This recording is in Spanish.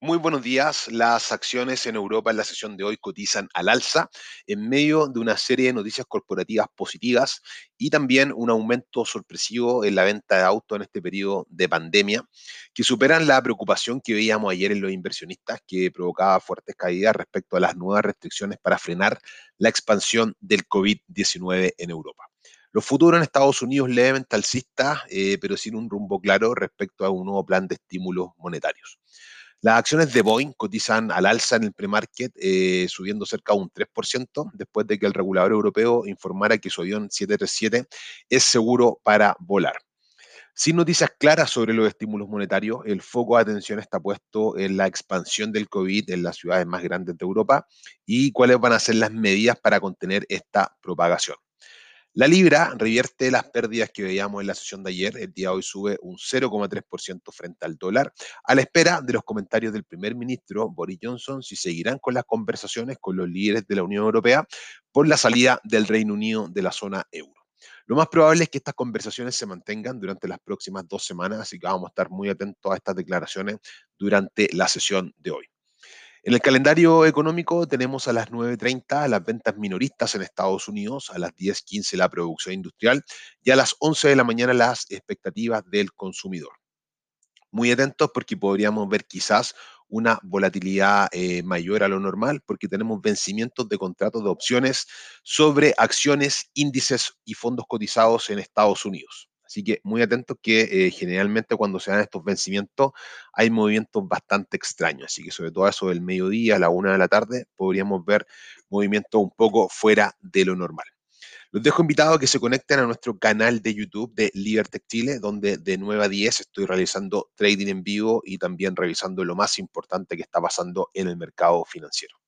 Muy buenos días. Las acciones en Europa en la sesión de hoy cotizan al alza en medio de una serie de noticias corporativas positivas y también un aumento sorpresivo en la venta de autos en este periodo de pandemia, que superan la preocupación que veíamos ayer en los inversionistas, que provocaba fuertes caídas respecto a las nuevas restricciones para frenar la expansión del COVID-19 en Europa. Los futuros en Estados Unidos levemente alcistas, eh, pero sin un rumbo claro respecto a un nuevo plan de estímulos monetarios. Las acciones de Boeing cotizan al alza en el premarket, eh, subiendo cerca de un 3%, después de que el regulador europeo informara que su avión 737 es seguro para volar. Sin noticias claras sobre los estímulos monetarios, el foco de atención está puesto en la expansión del COVID en las ciudades más grandes de Europa y cuáles van a ser las medidas para contener esta propagación. La libra revierte las pérdidas que veíamos en la sesión de ayer. El día de hoy sube un 0,3% frente al dólar, a la espera de los comentarios del primer ministro Boris Johnson si seguirán con las conversaciones con los líderes de la Unión Europea por la salida del Reino Unido de la zona euro. Lo más probable es que estas conversaciones se mantengan durante las próximas dos semanas, así que vamos a estar muy atentos a estas declaraciones durante la sesión de hoy. En el calendario económico tenemos a las 9.30 las ventas minoristas en Estados Unidos, a las 10.15 la producción industrial y a las 11 de la mañana las expectativas del consumidor. Muy atentos porque podríamos ver quizás una volatilidad eh, mayor a lo normal porque tenemos vencimientos de contratos de opciones sobre acciones, índices y fondos cotizados en Estados Unidos. Así que muy atentos que eh, generalmente cuando se dan estos vencimientos hay movimientos bastante extraños. Así que sobre todo eso del mediodía, a la una de la tarde, podríamos ver movimientos un poco fuera de lo normal. Los dejo invitados a que se conecten a nuestro canal de YouTube de Libertech Chile, donde de 9 a 10 estoy realizando trading en vivo y también revisando lo más importante que está pasando en el mercado financiero.